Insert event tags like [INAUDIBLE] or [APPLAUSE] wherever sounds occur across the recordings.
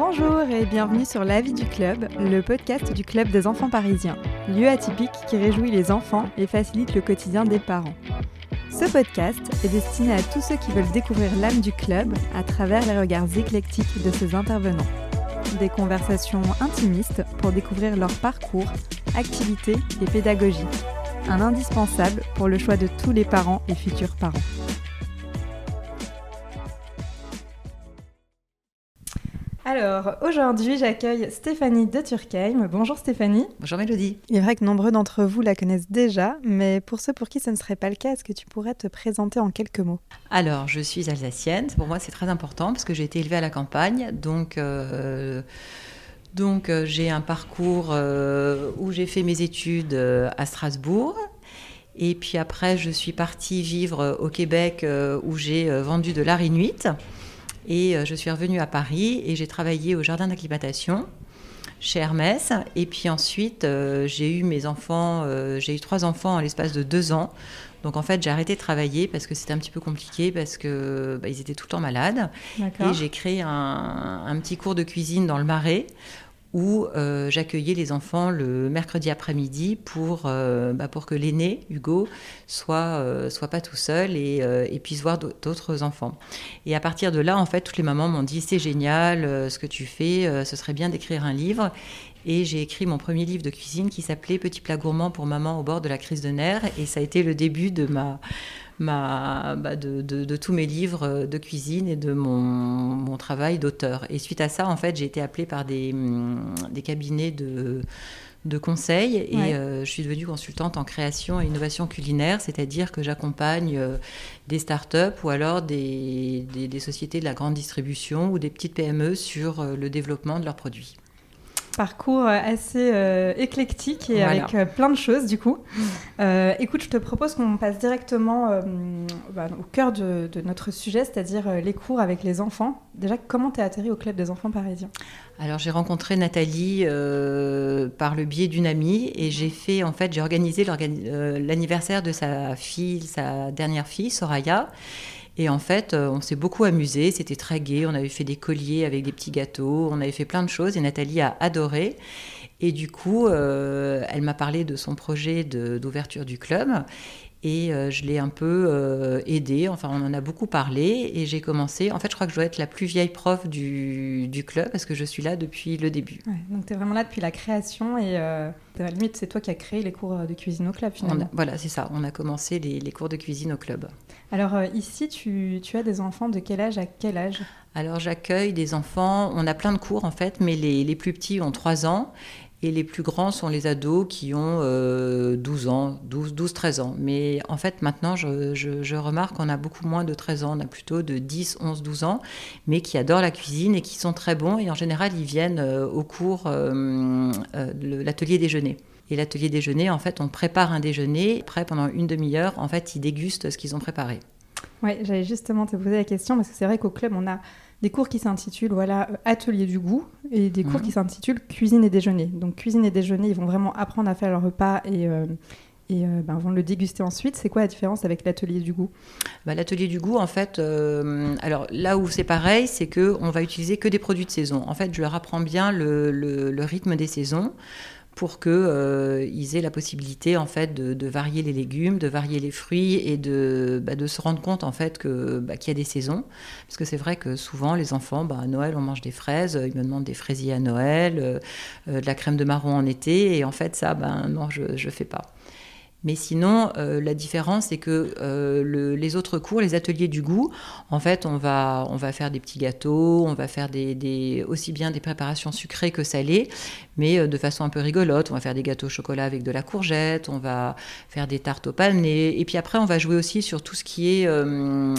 Bonjour et bienvenue sur La vie du club, le podcast du club des enfants parisiens, lieu atypique qui réjouit les enfants et facilite le quotidien des parents. Ce podcast est destiné à tous ceux qui veulent découvrir l'âme du club à travers les regards éclectiques de ses intervenants. Des conversations intimistes pour découvrir leur parcours, activités et pédagogie. Un indispensable pour le choix de tous les parents et futurs parents. Alors, aujourd'hui, j'accueille Stéphanie de Turkheim. Bonjour Stéphanie. Bonjour Mélodie. Il est vrai que nombreux d'entre vous la connaissent déjà, mais pour ceux pour qui ce ne serait pas le cas, est-ce que tu pourrais te présenter en quelques mots? Alors, je suis alsacienne. Pour moi, c'est très important parce que j'ai été élevée à la campagne. Donc, euh, donc euh, j'ai un parcours euh, où j'ai fait mes études à Strasbourg. Et puis après, je suis partie vivre au Québec où j'ai vendu de l'art inuit. Et euh, je suis revenue à Paris et j'ai travaillé au jardin d'acclimatation chez Hermès. Et puis ensuite, euh, j'ai eu mes enfants, euh, j'ai eu trois enfants en l'espace de deux ans. Donc en fait, j'ai arrêté de travailler parce que c'était un petit peu compliqué parce que bah, ils étaient tout le temps malades. Et j'ai créé un, un, petit cours de cuisine dans le Marais où euh, j'accueillais les enfants le mercredi après-midi pour, euh, bah, pour que l'aîné, Hugo, soit, euh, soit pas tout seul et, et puisse voir d'autres enfants. Et à partir de là, en fait, toutes les mamans m'ont dit c'est génial ce que tu fais, ce serait bien d'écrire un livre. Et j'ai écrit mon premier livre de cuisine qui s'appelait Petit plat gourmand pour maman au bord de la crise de nerfs. Et ça a été le début de ma, ma, bah de, de, tous mes livres de cuisine et de mon, mon travail d'auteur. Et suite à ça, en fait, j'ai été appelée par des, des cabinets de de conseils et euh, je suis devenue consultante en création et innovation culinaire, c'est-à-dire que j'accompagne euh, des startups ou alors des, des, des, sociétés de la grande distribution ou des petites PME sur euh, le développement de leurs produits parcours euh, assez euh, éclectique et avec euh, plein de choses du coup. écoute, je te propose qu'on passe directement bah, au cœur de, notre sujet, c'est-à-dire les cours avec les enfants. Déjà, comment tu es atterri au club des enfants parisiens? Alors j'ai rencontré Nathalie par le biais d'une amie et j'ai fait en fait j'ai organisé l'anniversaire de sa fille, sa dernière fille, Soraya. Et en fait, euh, on s'est beaucoup amusé, c'était très gai, on avait fait des colliers avec des petits gâteaux, on avait fait plein de choses et Nathalie a adoré. Et du coup, euh, elle m'a parlé de son projet d'ouverture du club. Et euh, je l'ai un peu euh, aidée, enfin on en a beaucoup parlé. Et j'ai commencé, en fait je crois que je dois être la plus vieille prof du, du club parce que je suis là depuis le début. donc tu es vraiment là depuis la création et à la limite c'est toi qui as créé les cours de cuisine au club finalement. voilà c'est ça, on a commencé les, les, cours de cuisine au club. Alors ici tu, tu, as des enfants de quel âge à quel âge? Alors j'accueille des enfants, on a plein de cours en fait, mais les, les plus petits ont 3 ans et les plus grands sont les ados qui ont 12 euh, ans, 12, 12, 13 ans. Mais en fait, maintenant, je, je, remarque qu'on a beaucoup moins de 13 ans, on a plutôt de 10, 11, 12 ans, mais qui adorent la cuisine et qui sont très bons. Et en général, ils viennent euh, au cours, euh, l'atelier déjeuner. Et l'atelier déjeuner, en fait, on prépare un déjeuner. Après, pendant une demi-heure, en fait, ils dégustent ce qu'ils ont préparé. Oui, j'allais justement te poser la question, parce que c'est vrai qu'au club, on a des cours qui s'intitulent voilà, Atelier du goût et des cours mhm. qui s'intitulent Cuisine et déjeuner. Donc cuisine et déjeuner, ils vont vraiment apprendre à faire leur repas et, euh, et euh, ben, vont le déguster ensuite. C'est quoi la différence avec l'atelier du goût? Bah, L'atelier du goût, en fait, euh, alors là où c'est pareil, c'est qu'on va utiliser que des produits de saison. En fait, je leur apprends bien le, le rythme des saisons pour qu'ils euh, aient la possibilité en fait de, varier les légumes, de varier les fruits et de, bah, se rendre compte en fait que bah, qu'il y a des saisons. Parce que c'est vrai que souvent les enfants, bah, à Noël on mange des fraises, ils me demandent des fraisiers à Noël, euh, euh, de la crème de marron en été, et en fait ça, ben non, je ne fais pas. Mais sinon, euh, la différence, c'est que euh, le, les autres cours, les ateliers du goût, en fait, on va, on va faire des petits gâteaux, on va faire des, des aussi bien des préparations sucrées que salées, mais euh, de façon un peu rigolote. On va faire des gâteaux au chocolat avec de la courgette, on va faire des tartes au palmier, et puis après, on va jouer aussi sur tout ce qui est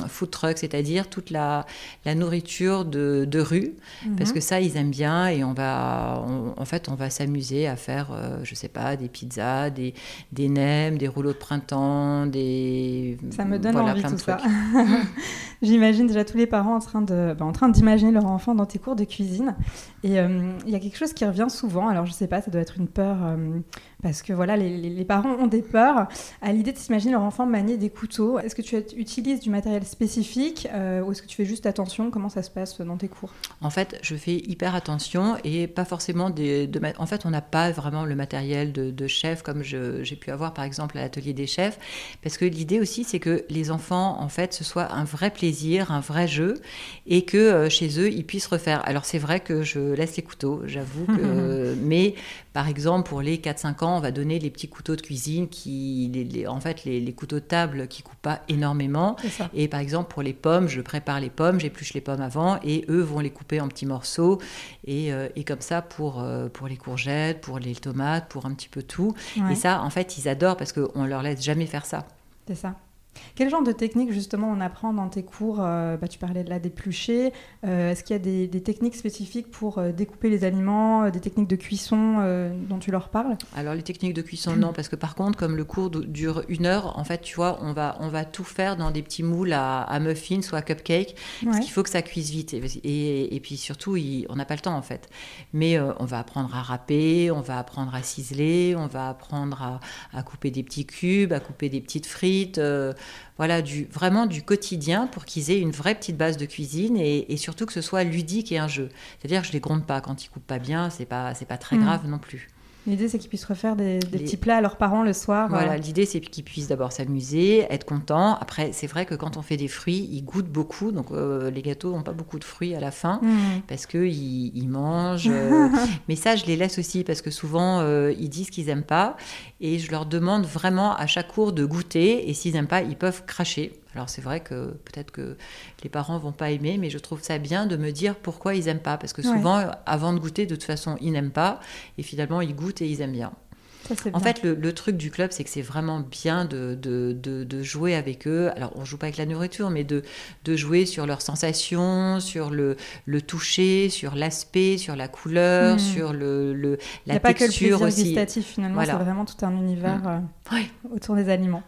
food truck, c'est-à-dire toute la, la nourriture de, de rue, mhm. parce que ça, ils aiment bien, et on va, en fait, on va s'amuser à faire, je sais pas, des pizzas, des, des nems, même des rouleaux de printemps, des... Ça me donne envie tout ça. [LAUGHS] J'imagine déjà tous les parents en train de, bah, en train d'imaginer leur enfant dans tes cours de cuisine. Et euh, il y a quelque chose qui revient souvent. Alors je sais pas, ça doit être une peur euh, parce que voilà, les, parents ont des peurs à l'idée de s'imaginer leur enfant manier des couteaux. Est-ce que tu utilises du matériel spécifique euh, ou est-ce que tu fais juste attention? Comment ça se passe dans tes cours? En fait, je fais hyper attention et pas forcément des. De, en fait, on n'a pas vraiment le matériel de, de chef comme j'ai pu avoir par exemple à l'atelier des chefs, parce que l'idée aussi c'est que les enfants en fait ce soit un vrai plaisir un vrai jeu, et que euh, chez eux, ils puissent refaire. Alors c'est vrai que je laisse les couteaux, j'avoue que... [LAUGHS] mais par exemple, pour les 4-5 ans, on va donner les petits couteaux de cuisine qui... Les, en fait, les, couteaux de table qui coupent pas énormément. Et par exemple, pour les pommes, je prépare les pommes, j'épluche les pommes avant, et eux vont les couper en petits morceaux. Et, euh, et comme ça, pour, euh, pour les courgettes, pour les tomates, pour un petit peu tout. Et ça, en fait, ils adorent parce qu'on leur laisse jamais faire ça. C'est ça. Quel genre de technique justement on apprend dans tes cours euh, bah, Tu parlais de la d'éplucher. Euh, est-ce qu'il y a des, techniques spécifiques pour euh, découper les aliments, des techniques de cuisson dont tu leur parles? Alors les techniques de cuisson non, parce que par contre comme le cours dure une heure, en fait tu vois on va, on va tout faire dans des petits moules à, muffins ou à cupcakes, parce qu'il faut que ça cuise vite. Et, et, puis surtout on n'a pas le temps en fait. Mais on va apprendre à râper, on va apprendre à ciseler, on va apprendre à, à couper des petits cubes, à couper des petites frites voilà, du, vraiment du quotidien pour qu'ils aient une vraie petite base de cuisine et, surtout que ce soit ludique et un jeu. C'est-à-dire que je les gronde pas quand ils coupent pas bien, c'est pas c'est pas très mm. grave non plus. L'idée, c'est qu'ils puissent refaire des, petits plats à leurs parents le soir. Voilà, euh. l'idée, c'est qu'ils puissent d'abord s'amuser, être contents. Après, c'est vrai que quand on fait des fruits, ils goûtent beaucoup. Donc, euh, les gâteaux n'ont pas beaucoup de fruits à la fin mmh. parce qu'ils ils mangent. [LAUGHS] Euh. mais ça, je les laisse aussi parce que souvent, ils disent qu'ils n'aiment pas. Et je leur demande vraiment à chaque cours de goûter. Et s'ils n'aiment pas, ils peuvent cracher. Alors c'est vrai que peut-être que les parents vont pas aimer, mais je trouve ça bien de me dire pourquoi ils aiment pas, parce que souvent, avant de goûter, de toute façon, ils n'aiment pas, et finalement, ils goûtent et ils aiment bien. en fait, le, truc du club, c'est que c'est vraiment bien de, de, de, jouer avec eux. Alors, on joue pas avec la nourriture, mais de, jouer sur leurs sensations, sur le, le toucher, sur l'aspect, sur la couleur, hmm. sur le, le la Il n'y a pas que le plaisir gustatif, finalement, c'est vraiment tout un univers hmm. euh, autour des aliments.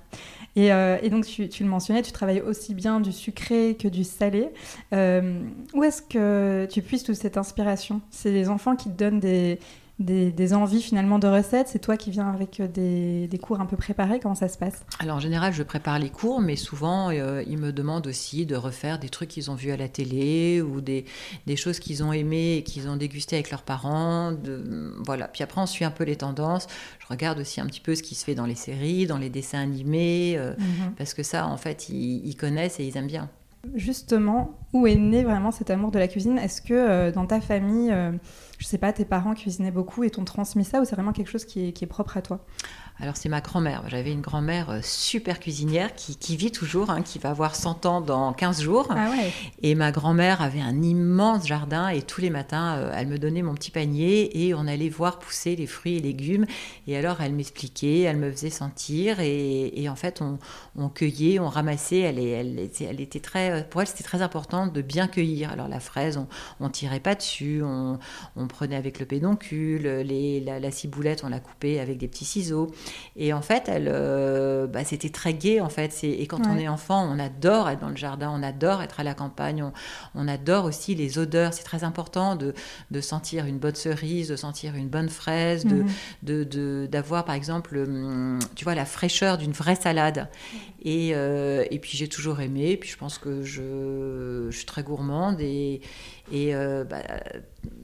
Euh, et, donc, tu, le mentionnais, tu travailles aussi bien du sucré que du salé. Euh, où est-ce que tu puisses toute cette inspiration? C'est les enfants qui te donnent des, des, envies finalement de recettes C'est toi qui viens avec euh, des, cours un peu préparés Comment ça se passe? Alors en général, je prépare les cours, mais souvent euh, ils me demandent aussi de refaire des trucs qu'ils ont vus à la télé ou des, des choses qu'ils ont aimées et qu'ils ont dégusté avec leurs parents. De, voilà. Puis après, on suit un peu les tendances. Je regarde aussi un petit peu ce qui se fait dans les séries, dans les dessins animés, euh, mhm. parce que ça, en fait, ils, connaissent et ils aiment bien. Justement, où est né vraiment cet amour de la cuisine? Est-ce que dans ta famille je sais pas, tes parents cuisinaient beaucoup et t'ont transmis ça ou c'est vraiment quelque chose qui est, propre à toi? Alors c'est ma grand-mère. J'avais une grand-mère euh, super cuisinière qui, vit toujours, hein, qui va avoir 100 ans dans 15 jours. Ah et ma grand-mère avait un immense jardin et tous les matins, euh, elle me donnait mon petit panier et on allait voir pousser les fruits et légumes. Et alors elle m'expliquait, elle me faisait sentir et, en fait on, cueillait, on ramassait. Elle, elle, elle, était très, pour elle c'était très important de bien cueillir. Alors la fraise, on, ne tirait pas dessus, on, prenait avec le pédoncule, les, la, ciboulette, on la coupait avec des petits ciseaux. Et en fait, elle, euh, bah, c'était très gai en fait. Et quand on est enfant, on adore être dans le jardin, on adore être à la campagne, on, adore aussi les odeurs. C'est très important de, de, sentir une bonne cerise, de sentir une bonne fraise, de, mhm. d'avoir par exemple, hum, tu vois, la fraîcheur d'une vraie salade. Et, euh, et puis j'ai toujours aimé. Et puis je pense que je, je suis très gourmande et, et euh, bah,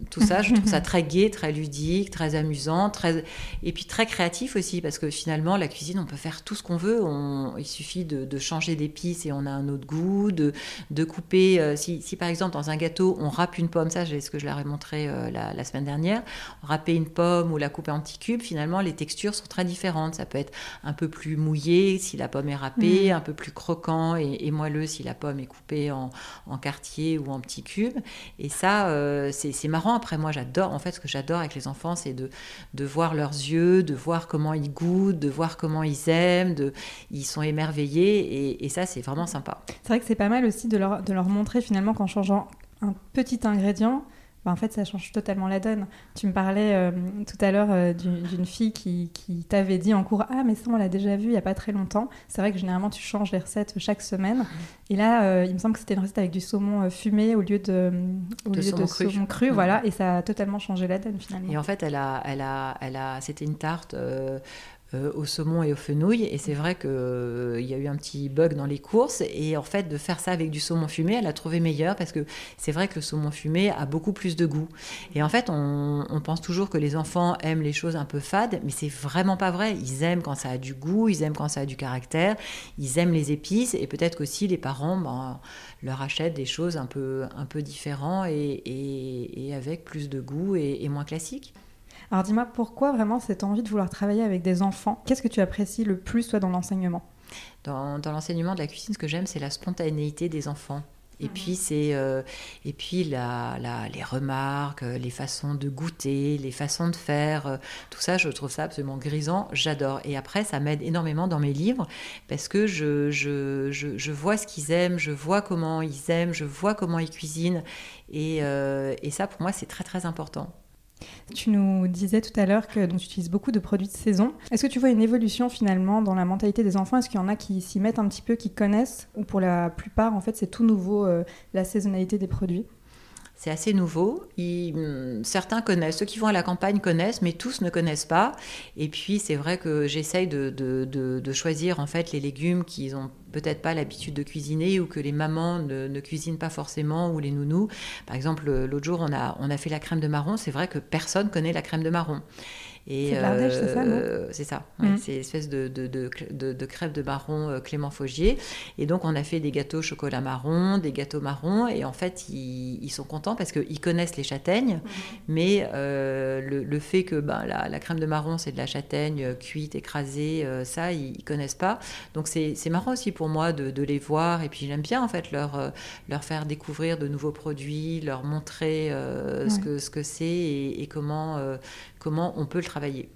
tout ça, je trouve ça [LAUGHS] très gai, très ludique, très amusant, très... et puis très créatif aussi, parce que finalement, la cuisine, on peut faire tout ce qu'on veut. On... Il suffit de, changer d'épices et on a un autre goût, de, de couper. Euh, si, si, par exemple, dans un gâteau, on râpe une pomme, ça, c'est ce que je leur ai montré euh, la, semaine dernière, râper une pomme ou la couper en petits cubes, finalement, les textures sont très différentes. Ça peut être un peu plus mouillé si la pomme est râpée, mm. un peu plus croquant et, moelleux si la pomme est coupée en, en quartier ou en petits cubes. Et ça, euh, c'est marrant. Après, moi, j'adore, en fait, ce que j'adore avec les enfants, c'est de, de voir leurs yeux, de voir comment ils goûtent, de voir comment ils aiment, de, ils sont émerveillés. Et, ça, c'est vraiment sympa. C'est vrai que c'est pas mal aussi de leur, de leur montrer finalement qu'en changeant un petit ingrédient, en fait, ça change totalement la donne. Tu me parlais euh, tout à l'heure euh, d'une fille qui, qui t'avait dit en cours Ah, mais ça, on l'a déjà vu il n'y a pas très longtemps. C'est vrai que généralement, tu changes les recettes chaque semaine. Et là, euh, il me semble que c'était une recette avec du saumon fumé au lieu de, au lieu saumon de cru. saumon cru. Voilà, et ça a totalement changé la donne finalement. Et en fait, elle a, elle a, elle a, c'était une tarte euh, euh, au saumon et aux fenouilles. Et c'est vrai qu'il y a eu un petit bug dans les courses. Et en fait, de faire ça avec du saumon fumé, elle a trouvé meilleur parce que c'est vrai que le saumon fumé a beaucoup plus de goût. Et en fait, on, pense toujours que les enfants aiment les choses un peu fades, mais c'est vraiment pas vrai. Ils aiment quand ça a du goût, ils aiment quand ça a du caractère, ils aiment les épices. Et peut-être qu'aussi les parents ben, leur achètent des choses un peu, un peu différentes et avec plus de goût et, et moins classiques. Alors dis-moi, pourquoi vraiment cette envie de vouloir travailler avec des enfants? Qu'est-ce que tu apprécies le plus, toi, dans l'enseignement? Dans, dans l'enseignement de la cuisine, ce que j'aime, c'est la spontanéité des enfants. Et puis c'est euh, et puis la, la- les remarques, euh, les façons de goûter, les façons de faire, euh, tout ça, je trouve ça absolument grisant. J'adore. Et après, ça m'aide énormément dans mes livres parce que je, je, je, je vois ce qu'ils aiment, je vois comment ils aiment, je vois comment ils cuisinent. Et, euh, et ça, pour moi, c'est très très important. Tu nous disais tout à l'heure que tu utilises beaucoup de produits de saison. Est-ce que tu vois une évolution finalement dans la mentalité des enfants? Est-ce qu'il y en a qui s'y mettent un petit peu, qui connaissent? Ou pour la plupart, en fait, c'est tout nouveau, euh, la saisonnalité des produits? C'est assez nouveau. Hum, certains connaissent, ceux qui vont à la campagne connaissent, mais tous ne connaissent pas. Et puis c'est vrai que j'essaye de, de- de- de choisir en fait les légumes qu'ils ont peut-être pas l'habitude de cuisiner ou que les mamans ne, ne cuisinent pas forcément ou les nounous. Par exemple, l'autre jour on a, on a fait la crème de marron. C'est vrai que personne connaît la crème de marron. Et, C'est de l'Ardèche, c'est ça, non euh, C'est ça. ouais. C'est une espèce de, de, de, de- de crêpe de marron euh, Clément Faugier. Et donc, on a fait des gâteaux chocolat marron, des gâteaux marron. Et en fait, ils, ils sont contents parce qu'ils connaissent les châtaignes. Mais euh, le, le fait que ben, la, la crème de marron, c'est de la châtaigne cuite, écrasée, ça, ils, ils connaissent pas. Donc, c'est marrant aussi pour moi de, de les voir. Et puis, j'aime bien, en fait, leur, leur faire découvrir de nouveaux produits, leur montrer euh, ce que ce que c'est et, et comment, euh, comment on peut le travailler.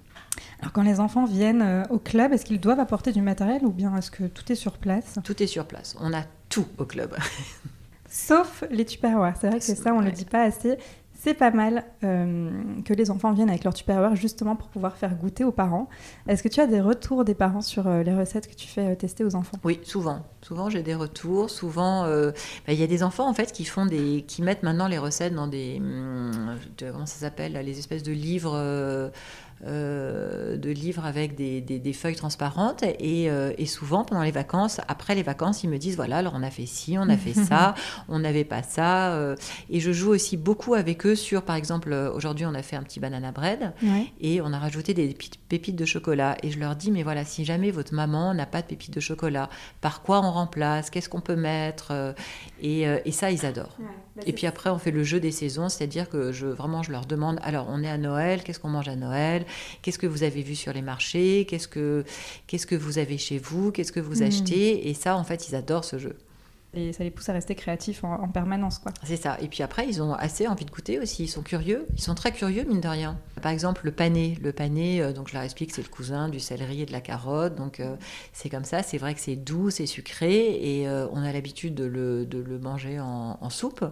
Alors quand les enfants viennent euh, au club, est-ce qu'ils doivent apporter du matériel ou bien est-ce que tout est sur place? Tout est sur place. On a tout au club. [LAUGHS] Sauf les tupperwares. C'est vrai que ça, on ne Ouais. le dit pas assez. C'est pas mal euh, que les enfants viennent avec leur tupperware justement pour pouvoir faire goûter aux parents. Est-ce que tu as des retours des parents sur euh, les recettes que tu fais euh, tester aux enfants? Oui, souvent. Souvent, j'ai des retours. Souvent, bah, il y a des enfants en fait qui font des, qui mettent maintenant les recettes dans des, hum, comment ça s'appelle, les espèces de livres. Euh, de livres avec des, des- des feuilles transparentes et, euh, et souvent pendant les vacances, après les vacances, ils me disent voilà alors on a fait ci, on a fait ça, [LAUGHS] on n'avait pas ça euh, et je joue aussi beaucoup avec eux sur par exemple aujourd'hui on a fait un petit banana bread Ouais. et on a rajouté des pépites- de chocolat. Et je leur dis, mais voilà, si jamais votre maman n'a pas de pépites de chocolat, par quoi on remplace? Qu'est-ce qu'on peut mettre et, et ça, ils adorent. Et puis après, on fait le jeu des saisons, c'est-à-dire que je, vraiment, je leur demande, alors, on est à Noël, qu'est-ce qu'on mange à Noël? Qu'est-ce que vous avez vu sur les marchés? Qu'est-ce que, qu'est-ce que vous avez chez vous? Qu'est-ce que vous Mhm. achetez? Et ça, en fait, ils adorent ce jeu. Et ça les pousse à rester créatifs en, en permanence, quoi. C'est ça. Et puis après, ils ont assez envie de goûter aussi. Ils sont curieux. Ils sont très curieux, mine de rien. Par exemple, le pané. Le pané, euh, donc je leur explique, c'est le cousin du céleri et de la carotte. Donc euh, c'est comme ça. C'est vrai que c'est doux, c'est sucré. Et euh, on a l'habitude de le, de le manger en, en soupe.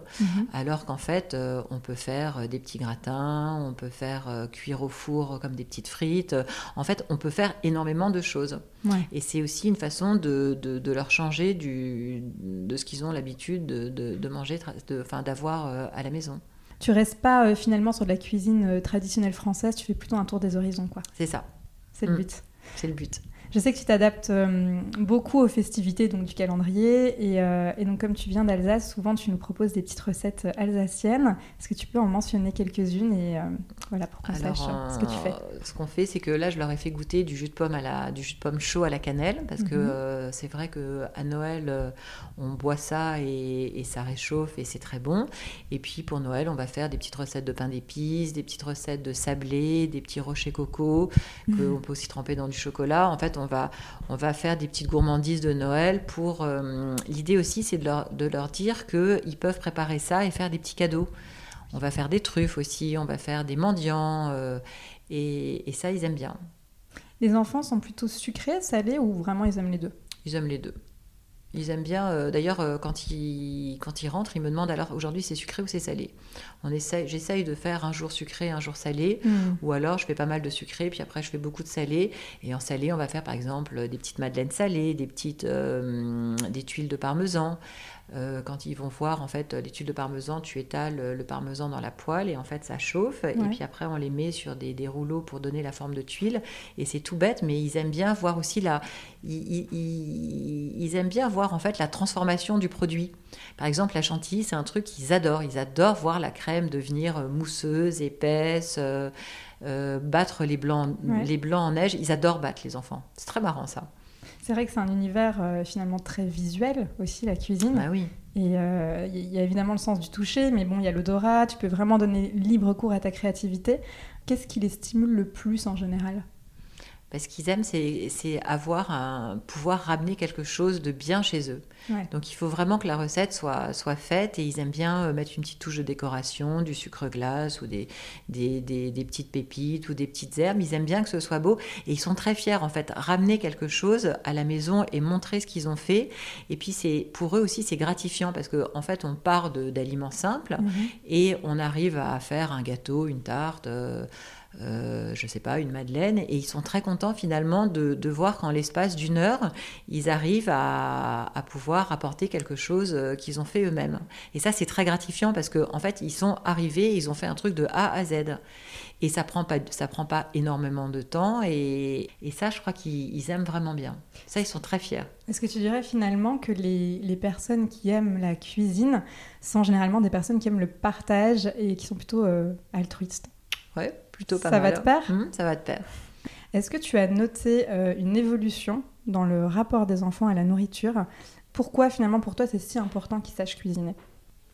Alors qu'en fait, on peut faire des petits gratins, on peut faire cuire au four comme des petites frites. En fait, on peut faire énormément de choses. Ouais. Et c'est aussi une façon de, de- de leur changer du, de ce qu'ils ont l'habitude de, de- de manger, de- d'avoir euh, à la maison. Tu restes pas euh, finalement sur de la cuisine euh, traditionnelle française, tu fais plutôt un tour des horizons, quoi. C'est ça, C'est le Mm. but. c'est le but. Je sais que tu t'adaptes euh, beaucoup aux festivités donc, du calendrier. Et, euh, et donc, comme tu viens d'Alsace, souvent tu nous proposes des petites recettes euh, alsaciennes. Est-ce que tu peux en mentionner quelques-unes et euh, voilà, pour qu'on sache ce que tu fais? ce qu'on fait, c'est que là, je leur ai fait goûter du jus de pomme à la, du jus de pomme chaud à la cannelle, parce que Mhm. c'est vrai que à Noël, on boit ça et, et ça réchauffe et c'est très bon. Et puis pour Noël, on va faire des petites recettes de pain d'épices, des petites recettes de sablé, des petits rochers coco Mhm. qu'on peut aussi tremper dans du chocolat. En fait, on va, on va faire des petites gourmandises de Noël pour. euh, L'idée aussi, c'est de leur, de leur dire qu'ils peuvent préparer ça et faire des petits cadeaux. On va faire des truffes aussi, on va faire des mendiants, euh, et, et ça, ils aiment bien. Les enfants sont plutôt sucrés, salés ou vraiment ils aiment les deux? Ils aiment les deux. Ils aiment bien. euh, D'ailleurs, euh, quand ils, quand ils rentrent, ils me demandent alors aujourd'hui c'est sucré ou c'est salé? On j'essaye de faire un jour sucré, un jour salé. Mm. Ou alors je fais pas mal de sucré, puis après je fais beaucoup de salé. Et en salé, on va faire par exemple des petites madeleines salées, des petites euh, des tuiles de parmesan. Euh, quand ils vont voir en fait les tuiles de parmesan, tu étales euh, le parmesan dans la poêle et en fait ça chauffe. Et puis après on les met sur des, des rouleaux pour donner la forme de tuiles. Et c'est tout bête, mais ils aiment bien voir aussi la, ils, ils- aiment bien voir en fait la transformation du produit. Par exemple, la chantilly, c'est un truc qu'ils adorent. Ils adorent voir la crème devenir euh, mousseuse, épaisse, euh, euh, battre les blancs, Ouais. les blancs en neige. Ils adorent battre les enfants. C'est très marrant ça. C'est vrai que c'est un univers euh, finalement très visuel aussi, la cuisine. Bah oui. Et euh, il y a évidemment le sens du toucher, mais bon, il y a l'odorat, tu peux vraiment donner libre cours à ta créativité. Qu'est-ce qui les stimule le plus en général? Parce qu'ils aiment, c'est avoir un pouvoir ramener quelque chose de bien chez eux. Ouais. Donc il faut vraiment que la recette soit, soit faite et ils aiment bien euh, mettre une petite touche de décoration, du sucre glace ou des, des, des- des petites pépites ou des petites herbes. Ils aiment bien que ce soit beau et ils sont très fiers en fait. Ramener quelque chose à la maison et montrer ce qu'ils ont fait. Et puis c'est pour eux aussi c'est gratifiant parce qu'en en fait on part d'aliments simples Mhm. et on arrive à faire un gâteau, une tarte. euh, euh, je sais pas, une madeleine, et ils sont très contents finalement de, de voir qu'en l'espace d'une heure, ils arrivent à, à pouvoir apporter quelque chose euh, qu'ils ont fait eux-mêmes. Et ça, c'est très gratifiant parce qu'en en fait, ils sont arrivés, ils ont fait un truc de A à Z. Et ça prend pas, ça prend pas énormément de temps, et, et ça, je crois qu'ils ils aiment vraiment bien. Ça, ils sont très fiers. Est-ce que tu dirais finalement que les, les personnes qui aiment la cuisine sont généralement des personnes qui aiment le partage et qui sont plutôt euh, altruistes? Ouais, plutôt pas Ça mal. va de pair Ça va de pair. Est-ce que tu as noté euh, une évolution dans le rapport des enfants à la nourriture? Pourquoi finalement pour toi c'est si important qu'ils sachent cuisiner?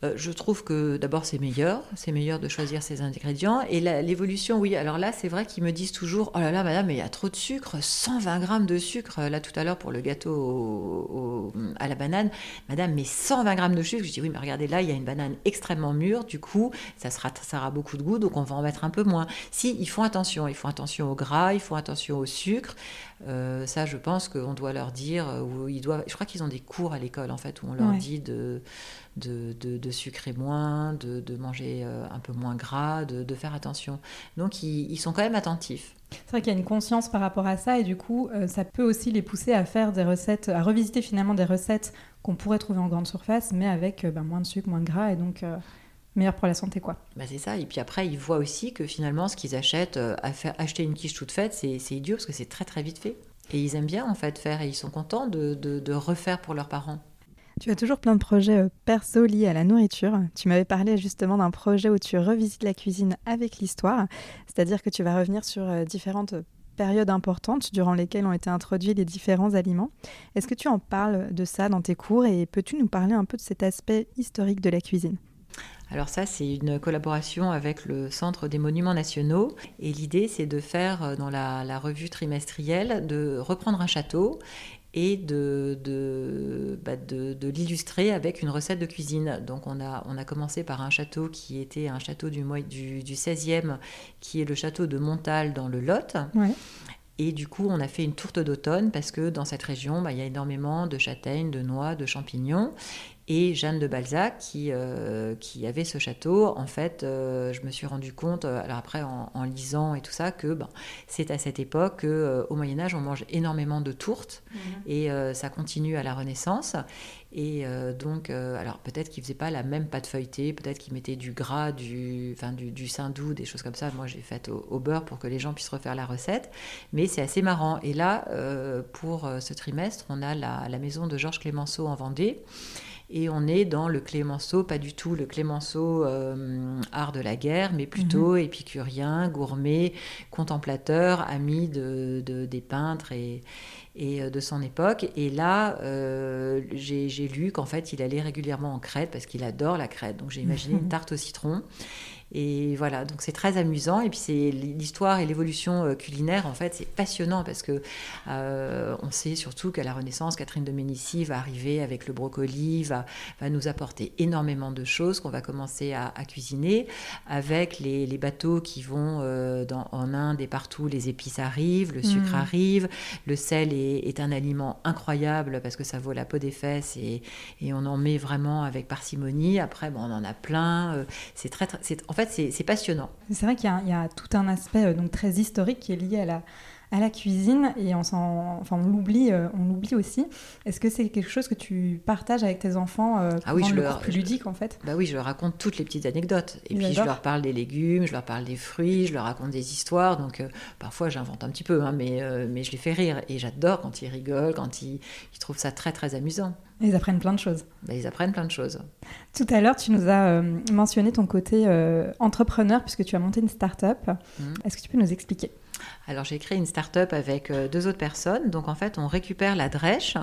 Euh, je trouve que d'abord c'est meilleur, c'est meilleur de choisir ses ingrédients. Et l'évolution, oui, alors là c'est vrai qu'ils me disent toujours Oh là là, madame, mais il y a trop de sucre, 120 grammes de sucre. Là tout à l'heure pour le gâteau au- au- à la banane, madame, mais 120 grammes de sucre. Je dis Oui, mais regardez là, il y a une banane extrêmement mûre, du coup ça, sera, ça aura beaucoup de goût, donc on va en mettre un peu moins. Si, ils font attention, ils font attention au gras, ils font attention au sucre. Euh, ça, je pense qu'on doit leur dire, euh, ou ils doivent, je crois qu'ils ont des cours à l'école en fait où on leur Ouais. dit de, de, de, de sucrer moins, de, de manger euh, un peu moins gras, de, faire attention. Donc ils, ils sont quand même attentifs. C'est vrai qu'il y a une conscience par rapport à ça et du coup euh, ça peut aussi les pousser à faire des recettes, à revisiter finalement des recettes qu'on pourrait trouver en grande surface mais avec euh, bah, moins de sucre, moins de gras et donc euh, meilleur pour la santé quoi. Bah, c'est ça. Et puis après, ils voient aussi que finalement, ce qu'ils achètent, à faire, acheter une quiche toute faite, c'est c'est idiot parce que c'est très très vite fait. Et ils aiment bien en fait faire et ils sont contents de, de, de refaire pour leurs parents. Tu as toujours plein de projets euh, perso liés à la nourriture. Tu m'avais parlé justement d'un projet où tu revisites la cuisine avec l'histoire, c'est-à-dire que tu vas revenir sur euh, différentes périodes importantes durant lesquelles ont été introduits les différents aliments. Est-ce que tu en parles de ça dans tes cours et peux-tu nous parler un peu de cet aspect historique de la cuisine? Alors ça, c'est une collaboration avec le Centre des Monuments Nationaux. Et l'idée, c'est de faire, euh, dans la, la revue trimestrielle, de reprendre un château et de, de, bah, de, de l'illustrer avec une recette de cuisine. Donc on a, on a commencé par un château qui était un château du, du, du 16e, qui est le château de Montal dans le Lot. Ouais. Et du coup, on a fait une tourte d'automne parce que dans cette région, bah, il y a énormément de châtaignes, de noix, de champignons. Et Jeanne de Balzac, qui, euh, qui avait ce château, en fait, euh, je me suis rendu compte, euh, alors après en, en lisant et tout ça, que ben, c'est à cette époque qu'au Moyen Âge, on mange énormément de tourtes et euh, ça continue à la Renaissance. Et euh, donc, euh, alors peut-être qu'ils ne faisaient pas la même pâte feuilletée, peut-être qu'ils mettaient du gras, du, enfin, du, du saindoux, des choses comme ça. Moi, j'ai fait au, au beurre pour que les gens puissent refaire la recette. Mais c'est assez marrant. Et là, euh, pour euh, ce trimestre, on a la, la maison de Georges Clémenceau en Vendée. Et on est dans le Clémenceau, pas du tout le Clémenceau euh, art de la guerre, mais plutôt épicurien, gourmet, contemplateur, ami de, de- des peintres et, et euh, de son époque. Et là, euh, j'ai j'ai lu qu'en fait, il allait régulièrement en Crète parce qu'il adore la Crète. Donc j'ai imaginé une tarte au citron. Et voilà, donc c'est très amusant. Et puis c'est l'histoire et l'évolution euh, culinaire, en fait, c'est passionnant parce que euh, on sait surtout qu'à la Renaissance, Catherine de Médicis va arriver avec le brocoli, va, va nous apporter énormément de choses qu'on va commencer à, à cuisiner. Avec les, les bateaux qui vont euh, dans, en Inde et partout, les épices arrivent, le sucre Mm. arrive, le sel est, est, un aliment incroyable parce que ça vaut la peau des fesses et, on en met vraiment avec parcimonie. Après, bon, on en a plein. C'est très, en fait, c'est passionnant. C'est vrai qu'il y, a tout un aspect donc très historique qui est lié à la à la cuisine et on, enfin, on l'oublie euh, on l'oublie aussi. Est-ce que c'est quelque chose que tu partages avec tes enfants euh, ah oui, je le leur, plus ludique en fait? Bah oui, je leur raconte toutes les petites anecdotes. Et puis je leur parle des légumes, je leur parle des fruits, je leur raconte des histoires. Donc euh, parfois j'invente un petit peu, hein, mais, mais je les fais rire. Et j'adore quand ils rigolent, quand ils, ils, trouvent ça très très amusant. Ils apprennent plein de choses. Bah, ils apprennent plein de choses. Tout à l'heure, tu nous as mentionné ton côté entrepreneur puisque tu as monté une start-up. Mmh. Est-ce que tu peux nous expliquer? Alors j'ai créé une start-up avec euh, deux autres personnes. Donc en fait, on récupère la drèche.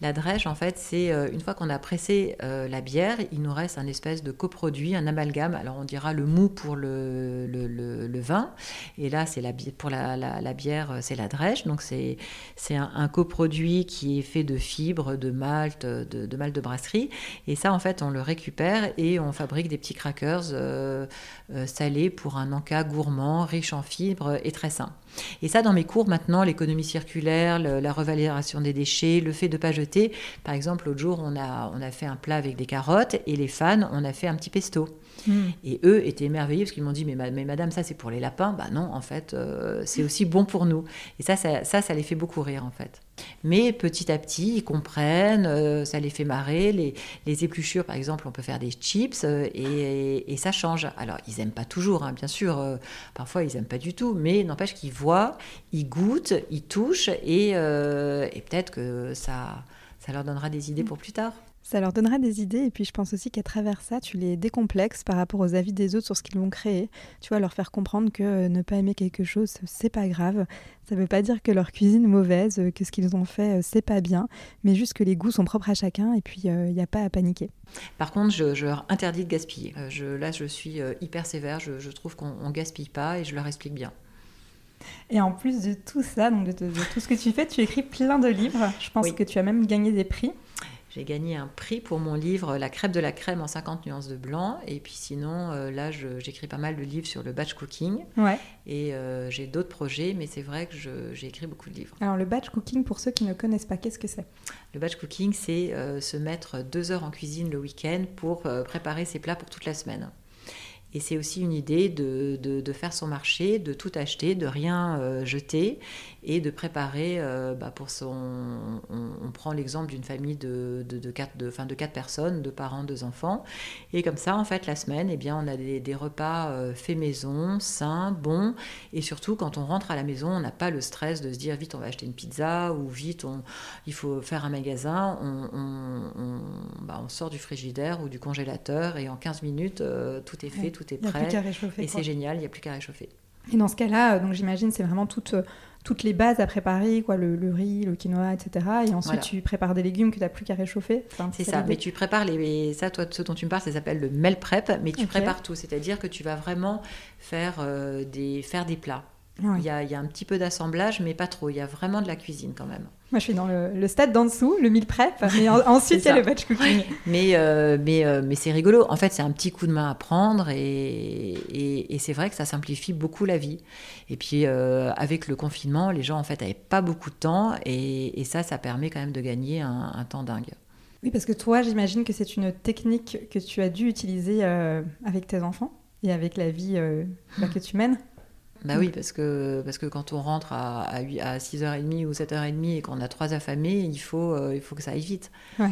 La drèche, en fait, c'est euh, une fois qu'on a pressé euh, la bière, il nous reste un espèce de coproduit, un amalgame. Alors on dira le mou pour le, vin. Et là, c'est la, pour la, bière, c'est la drèche. Donc c'est un, coproduit qui est fait de fibres, de malt, de, de malt de brasserie. Et ça, en fait, on le récupère et on fabrique des petits crackers salés pour un encas gourmand, riche en fibres et très sain. Et ça, dans mes cours maintenant, l'économie circulaire, la revalorisation des déchets, le fait de ne pas jeter. Par exemple, l'autre jour, on a, on a fait un plat avec des carottes et les fans, on a fait un petit pesto. Hmm. Et eux étaient émerveillés parce qu'ils m'ont dit mais, mais, madame, ça c'est pour les lapins. Bah non, en fait, euh, c'est aussi bon pour nous. Et ça, ça, ça, les fait beaucoup rire en fait. Mais petit à petit, ils comprennent, euh, ça les fait marrer. Les, les, épluchures, par exemple, on peut faire des chips euh, et, et, ça change. Alors, ils n'aiment pas toujours, hein, bien sûr. parfois, ils n'aiment pas du tout. Mais n'empêche qu'ils voient, ils goûtent, ils touchent et, et peut-être que ça, ça leur donnera des idées pour plus tard. Ça leur donnera des idées et puis je pense aussi qu'à travers ça, tu les décomplexes par rapport aux avis des autres sur ce qu'ils vont créer. Tu vois, leur faire comprendre que euh, ne pas aimer quelque chose, c'est pas grave. Ça veut pas dire que leur cuisine est mauvaise, euh, que ce qu'ils ont fait, euh, c'est pas bien, mais juste que les goûts sont propres à chacun et puis il n'y a pas à paniquer. Par contre, je, leur interdis de gaspiller. Je, là, je suis hyper sévère. Je, trouve qu'on gaspille pas et je leur explique bien. Et en plus de tout ça, donc de, tout ce que tu fais, tu écris plein de livres. Je pense que tu as même gagné des prix. J'ai gagné un prix pour mon livre La crêpe de la crème en 50 nuances de blanc. Et puis sinon, euh, là, j'écris pas mal de livres sur le batch cooking. Ouais. Et euh, j'ai d'autres projets, mais c'est vrai que j'ai écrit beaucoup de livres. Alors le batch cooking, pour ceux qui ne connaissent pas, qu'est-ce que c'est? Le batch cooking, c'est euh, se mettre deux heures en cuisine le week-end pour préparer ses plats pour toute la semaine. Et c'est aussi une idée de, de, faire son marché, de tout acheter, de rien euh, jeter et de préparer euh, bah, pour son... On, prend l'exemple d'une famille de, de, quatre, de, fin, de quatre personnes, deux parents, deux enfants. Et comme ça, en fait, la semaine, eh bien, on a des, des repas euh, faits maison, sains, bons. Et surtout, quand on rentre à la maison, on n'a pas le stress de se dire vite, on va acheter une pizza ou vite, on, il faut faire un magasin. On, on, bah, sort du frigidaire ou du congélateur et en 15 minutes, tout est fait, tout est prêt. et c'est génial, il n'y a plus qu'à réchauffer. Et dans ce cas-là, euh, donc j'imagine c'est vraiment toutes, euh, toutes les bases à préparer, quoi, le, riz, le quinoa, etc. Et ensuite tu prépares des légumes que tu n'as plus qu'à réchauffer. c'est ça, mais tu prépares les, ça, toi, ce dont tu me parles, ça s'appelle le meal prep, mais tu prépares tout, c'est-à-dire que tu vas vraiment faire euh, des, faire des plats. Il, y a, il, y a, un petit peu d'assemblage, mais pas trop. Il y a vraiment de la cuisine quand même. Moi, je suis dans le, stade d'en dessous, le meal prep, mais [LAUGHS] ensuite, il y a le batch cooking. mais euh, mais, euh, mais c'est rigolo. En fait, c'est un petit coup de main à prendre et, et, c'est vrai que ça simplifie beaucoup la vie. Et puis, euh, avec le confinement, les gens, en fait, n'avaient pas beaucoup de temps et, ça, ça permet quand même de gagner un, temps dingue. Oui, parce que toi, j'imagine que c'est une technique que tu as dû utiliser avec tes enfants et avec la vie bah, que tu mènes. Bah oui, parce que, parce que quand on rentre à, à, 6h30 ou 7h30 et qu'on a trois affamés, il faut, euh, il faut que ça aille vite. Ouais.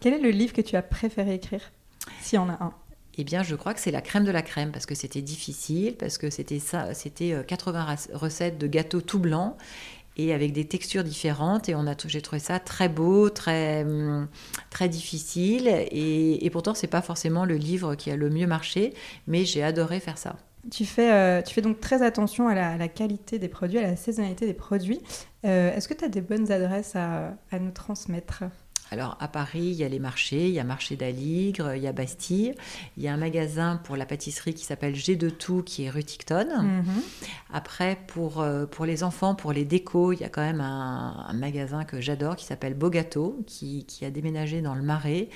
Quel est le livre que tu as préféré écrire S'il y en a un? Eh bien, je crois que c'est la crème de la crème, parce que c'était difficile, parce que c'était ça, c'était 80 euh, recettes de gâteaux tout blancs et avec des textures différentes. Et on a, j'ai trouvé ça très beau, très, hum, très difficile. Et, et pourtant, c'est pas forcément le livre qui a le mieux marché, mais j'ai adoré faire ça. Tu fais, euh, tu fais donc très attention à la, qualité des produits, à la saisonnalité des produits. Euh, est-ce que tu as des bonnes adresses à, nous transmettre? Alors à Paris, il y a les marchés, il y a Marché d'Aligre, il y a Bastille, il y a un magasin pour la pâtisserie qui s'appelle G de tout qui est rue Ticton. Mhm. Après pour, euh, pour les enfants, pour les décos, il y a quand même un, magasin que j'adore qui s'appelle Bogato qui, qui a déménagé dans le Marais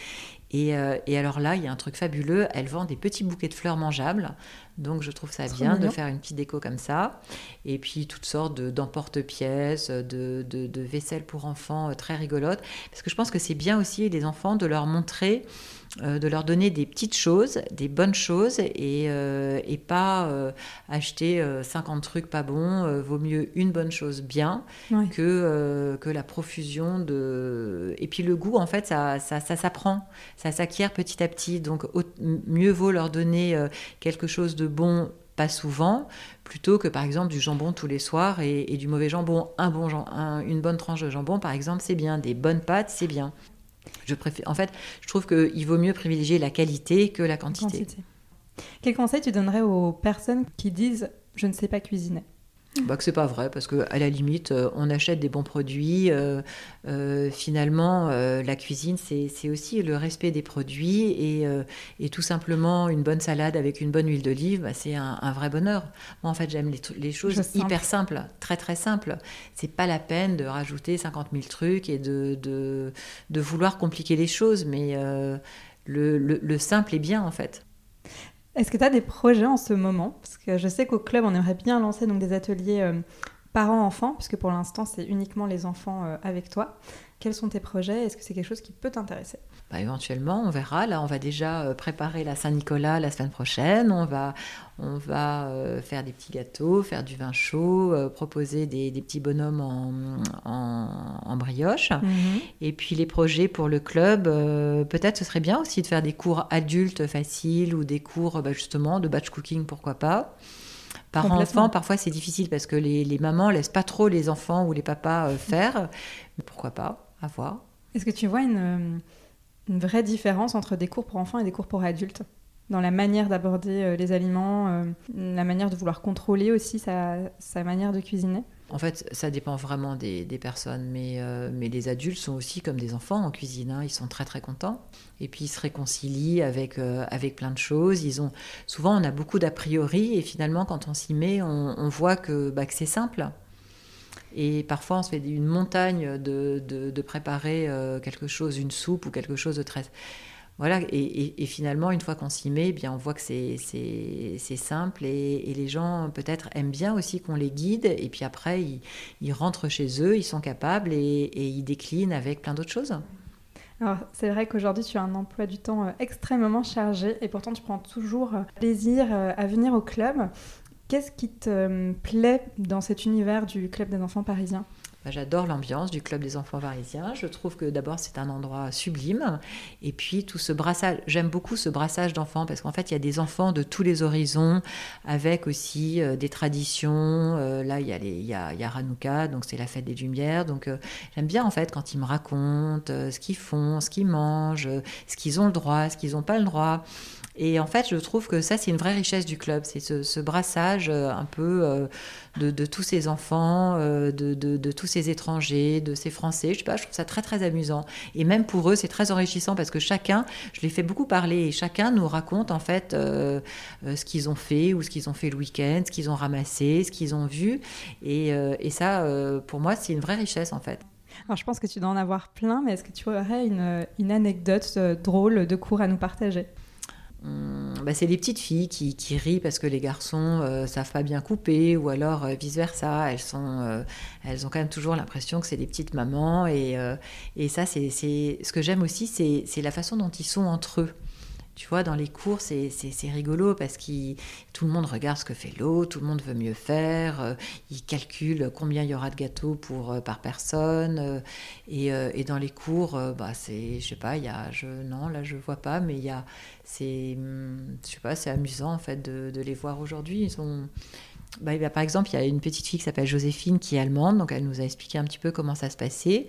Et, et, alors là, il y a un truc fabuleux, elle vend des petits bouquets de fleurs mangeables. Donc je trouve ça bien de faire une petite déco comme ça. Et puis toutes sortes d'emporte-pièces, de, de, de, vaisselle pour enfants très rigolotes. Parce que je pense que c'est bien aussi les enfants de leur montrer euh, de leur donner des petites choses, des bonnes choses, et, euh, pas euh, acheter 50 trucs pas bons. vaut mieux une bonne chose bien que, que la profusion de... Et puis le goût, en fait, ça, ça, s'apprend, ça s'acquiert petit à petit. Donc mieux vaut leur donner quelque chose de bon pas souvent, plutôt que par exemple du jambon tous les soirs et, du mauvais jambon. Un bon, une bonne tranche de jambon, par exemple, c'est bien. Des bonnes pâtes, c'est bien. Je préfère, en fait, je trouve qu'il vaut mieux privilégier la qualité que la quantité. Quel conseil tu donnerais aux personnes qui disent je ne sais pas cuisiner? Bah, que c'est pas vrai parce que à la limite euh, on achète des bons produits euh, euh, finalement la cuisine c'est aussi le respect des produits et, et, tout simplement une bonne salade avec une bonne huile d'olive bah, c'est un, vrai bonheur. Moi en fait j'aime les, les, choses hyper simples très très simples. C'est pas la peine de rajouter 50 000 trucs et de, de, de vouloir compliquer les choses mais le, le, le simple est bien en fait est-ce que tu as des projets en ce moment? Parce que je sais qu'au club, on aimerait bien lancer des ateliers euh, parents-enfants, puisque pour l'instant, c'est uniquement les enfants euh, avec toi. Quels sont tes projets Est-ce que c'est quelque chose qui peut t'intéresser? Bah, Éventuellement, on verra. Là, on va déjà euh, préparer la Saint-Nicolas la semaine prochaine. On va, on va euh, faire des petits gâteaux, faire du vin chaud, euh, proposer des, petits bonhommes en, brioche. Mhm. Et puis les projets pour le club, peut-être ce serait bien aussi de faire des cours adultes faciles ou des cours bah, justement de batch cooking, pourquoi pas. Par enfant, parfois c'est difficile parce que les, les, mamans laissent pas trop les enfants ou les papas faire. Mais pourquoi pas à voir. Est-ce que tu vois une, une, vraie différence entre des cours pour enfants et des cours pour adultes dans la manière d'aborder euh, les aliments, euh, la manière de vouloir contrôler aussi sa, sa manière de cuisiner? En fait, ça dépend vraiment des, des personnes, mais, euh, mais les adultes sont aussi comme des enfants en cuisine. Hein. Ils sont très très contents et puis ils se réconcilient avec, avec plein de choses. Ils ont souvent on a beaucoup d'a priori et finalement quand on s'y met, on, on voit que, bah, que c'est simple. Et parfois, on se fait une montagne de, de, préparer euh, quelque chose, une soupe ou quelque chose de très... Voilà, et, finalement, une fois qu'on s'y met, eh bien, on voit que c'est simple et, les gens peut-être aiment bien aussi qu'on les guide. Et puis après, ils, rentrent chez eux, ils sont capables et, ils déclinent avec plein d'autres choses. Alors, c'est vrai qu'aujourd'hui, tu as un emploi du temps euh, extrêmement chargé et pourtant, tu prends toujours euh, plaisir à venir au club. Qu'est-ce qui te euh, plaît dans cet univers du Club des enfants parisiens? Bah, J'adore l'ambiance du Club des enfants parisiens. Je trouve que d'abord c'est un endroit sublime. Et puis tout ce brassage, j'aime beaucoup ce brassage d'enfants parce qu'en fait il y a des enfants de tous les horizons avec aussi euh, des traditions. Euh, là il y, a il, a, il a Hanouka, donc c'est la fête des Lumières. Donc j'aime bien en fait quand ils me racontent ce qu'ils font, ce qu'ils mangent, ce qu'ils ont le droit, ce qu'ils n'ont pas le droit. Et en fait, je trouve que ça, c'est une vraie richesse du club. C'est ce, brassage euh, un peu euh, de, tous ces enfants, euh, de, tous ces étrangers, de ces Français. Je sais pas, je trouve ça très, très amusant. Et même pour eux, c'est très enrichissant parce que chacun, je les fais beaucoup parler et chacun nous raconte en fait ce qu'ils ont fait ou ce qu'ils ont fait le week-end, ce qu'ils ont ramassé, ce qu'ils ont vu. Et, et ça, pour moi, c'est une vraie richesse en fait. Alors, je pense que tu dois en avoir plein, mais est-ce que tu aurais une, une anecdote drôle de cours à nous partager? Bah, c'est les petites filles qui, rient parce que les garçons euh, savent pas bien couper ou alors euh, vice versa elles sont euh, elles ont quand même toujours l'impression que c'est des petites mamans et, et ça c'est ce que j'aime aussi c'est la façon dont ils sont entre eux tu vois, dans les cours, c'est rigolo parce que tout le monde regarde ce que fait l'autre, tout le monde veut mieux faire, euh, ils calculent combien il y aura de gâteaux pour, euh, par personne. Euh, et, et, dans les cours, bah, c'est, je sais pas, il y a, je, non, là je vois pas, mais il y a, c'est, hum, je sais pas, c'est amusant en fait de, de les voir aujourd'hui. Ils sont bah, par exemple, il y a une petite fille qui s'appelle Joséphine qui est allemande, donc elle nous a expliqué un petit peu comment ça se passait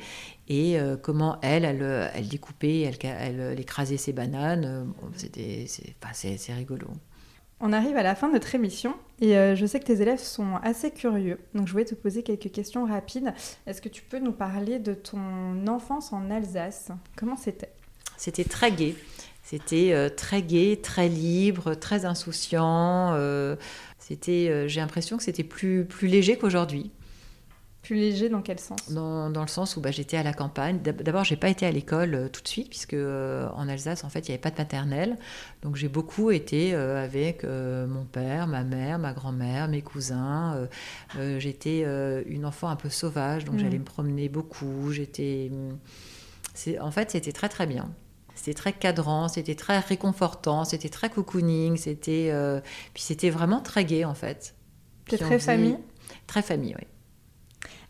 et euh, comment elle, elle, elle découpait, elle, elle, écrasait ses bananes. C'était, c'est, rigolo. On arrive à la fin de notre émission et euh, je sais que tes élèves sont assez curieux, donc je voulais te poser quelques questions rapides. Est-ce que tu peux nous parler de ton enfance en Alsace? Comment c'était? C'était très gai. C'était euh, très gai, très libre, très insouciant. C'était, euh, j'ai l'impression que c'était plus, plus léger qu'aujourd'hui. Plus léger dans quel sens? Dans, dans, le sens où bah, j'étais à la campagne. D'abord, j'ai pas été à l'école euh, tout de suite, puisque euh, en Alsace, en fait, il n'y avait pas de maternelle. Donc j'ai beaucoup été euh, avec mon père, ma mère, ma grand-mère, mes cousins. j'étais une enfant un peu sauvage, donc j'allais mmh. me promener beaucoup. J'étais. En fait, c'était très très bien. C'était très cadrant, c'était très réconfortant, c'était très cocooning, c'était puis c'était vraiment très gai en fait. C'était très famille? Très famille, oui.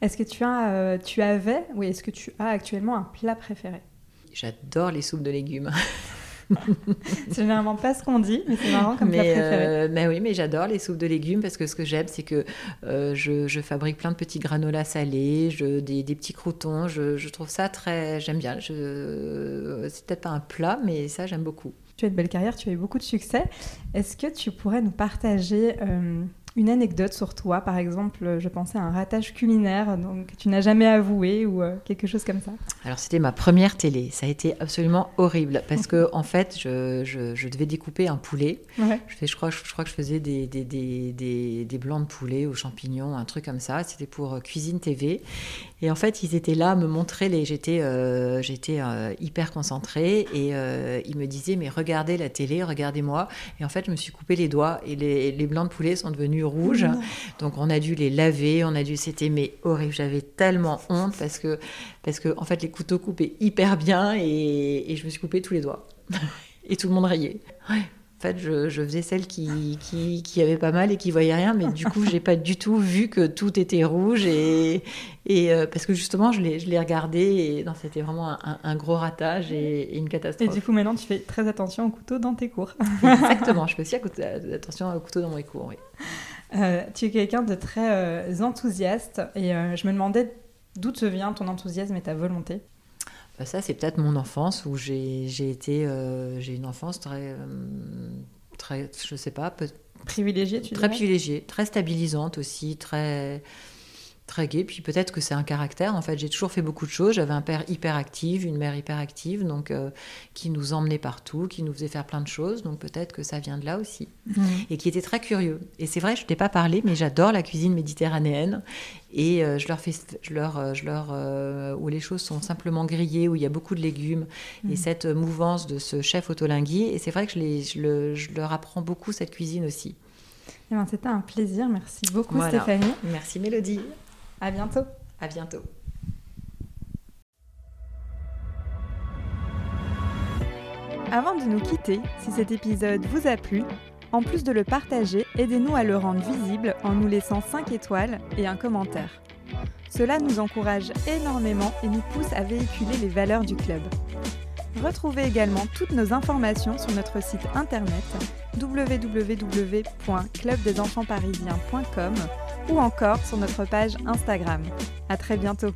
Est-ce que tu as, euh, tu avais, oui, est-ce que tu as actuellement un plat préféré? J'adore les soupes de légumes. [LAUGHS] c'est généralement pas ce qu'on dit, mais c'est marrant comme préféré. Euh, mais oui, mais j'adore les soupes de légumes parce que ce que j'aime, c'est que euh, je, fabrique plein de petits granolas salés, je, des, petits croutons. Je, trouve ça très. J'aime bien. C'est peut-être pas un plat, mais ça, j'aime beaucoup. Tu as une belle carrière, tu as eu beaucoup de succès. Est-ce que tu pourrais nous partager une anecdote sur toi, par exemple, je pensais à un ratage culinaire donc, que tu n'as jamais avoué ou euh, quelque chose comme ça Alors c'était ma première télé, ça a été absolument horrible parce que en fait je, je, devais découper un poulet. Je, fais, je, crois, je, crois que je faisais des, des, des, des, blancs de poulet aux champignons, un truc comme ça. C'était pour euh, Cuisine TV. Et en fait ils étaient là à me montrer les... J'étais euh, j'étais hyper concentrée et ils me disaient mais regardez la télé, regardez-moi. Et en fait je me suis coupé les doigts et les, les blancs de poulet sont devenus rouge. Donc on a dû les laver, on a dû, c'était mais horrible. J'avais tellement honte parce que, parce que en fait les couteaux coupaient hyper bien et, je me suis coupé tous les doigts. [LAUGHS] et tout le monde riait. En fait, je, faisais celle qui, qui, avait pas mal et qui voyait rien, mais du coup, j'ai pas du tout vu que tout était rouge et, et euh, parce que justement, je l'ai regardé et c'était vraiment un, gros ratage et, une catastrophe. Et du coup, maintenant, tu fais très attention au couteau dans tes cours. Exactement, je fais aussi attention au couteau dans mes cours, oui. Euh, tu es quelqu'un de très euh, enthousiaste et euh, je me demandais d'où te vient ton enthousiasme et ta volonté. Bah, ça, c'est peut-être mon enfance où j'ai été, j'ai une enfance très, très, je sais pas, privilégiée, tu très privilégiée, très stabilisante aussi, très très gai. Puis peut-être que c'est un caractère. En fait, j'ai toujours fait beaucoup de choses. J'avais un père hyper actif, une mère hyper active, donc euh, qui nous emmenait partout, qui nous faisait faire plein de choses. Donc peut-être que ça vient de là aussi. Mhm. Et qui était très curieux. Et c'est vrai, je t'ai pas parlé, mais j'adore la cuisine méditerranéenne. Et euh, je leur fais, je leur, euh, je leur, où les choses sont simplement grillées, où il y a beaucoup de légumes, et mhm. cette mouvance de ce chef Otolingui. Et c'est vrai que je, les, je, leur apprends beaucoup cette cuisine aussi. Eh ben, C'était un plaisir. Merci beaucoup, Stéphanie. Merci, Mélodie. À bientôt. À bientôt. Avant de nous quitter, si cet épisode vous a plu, en plus de le partager, aidez-nous à le rendre visible en nous laissant 5 étoiles et un commentaire. Cela nous encourage énormément et nous pousse à véhiculer les valeurs du club. Retrouvez également toutes nos informations sur notre site internet www.clubdesenfantsparisiens.com ou encore sur notre page Instagram. À très bientôt.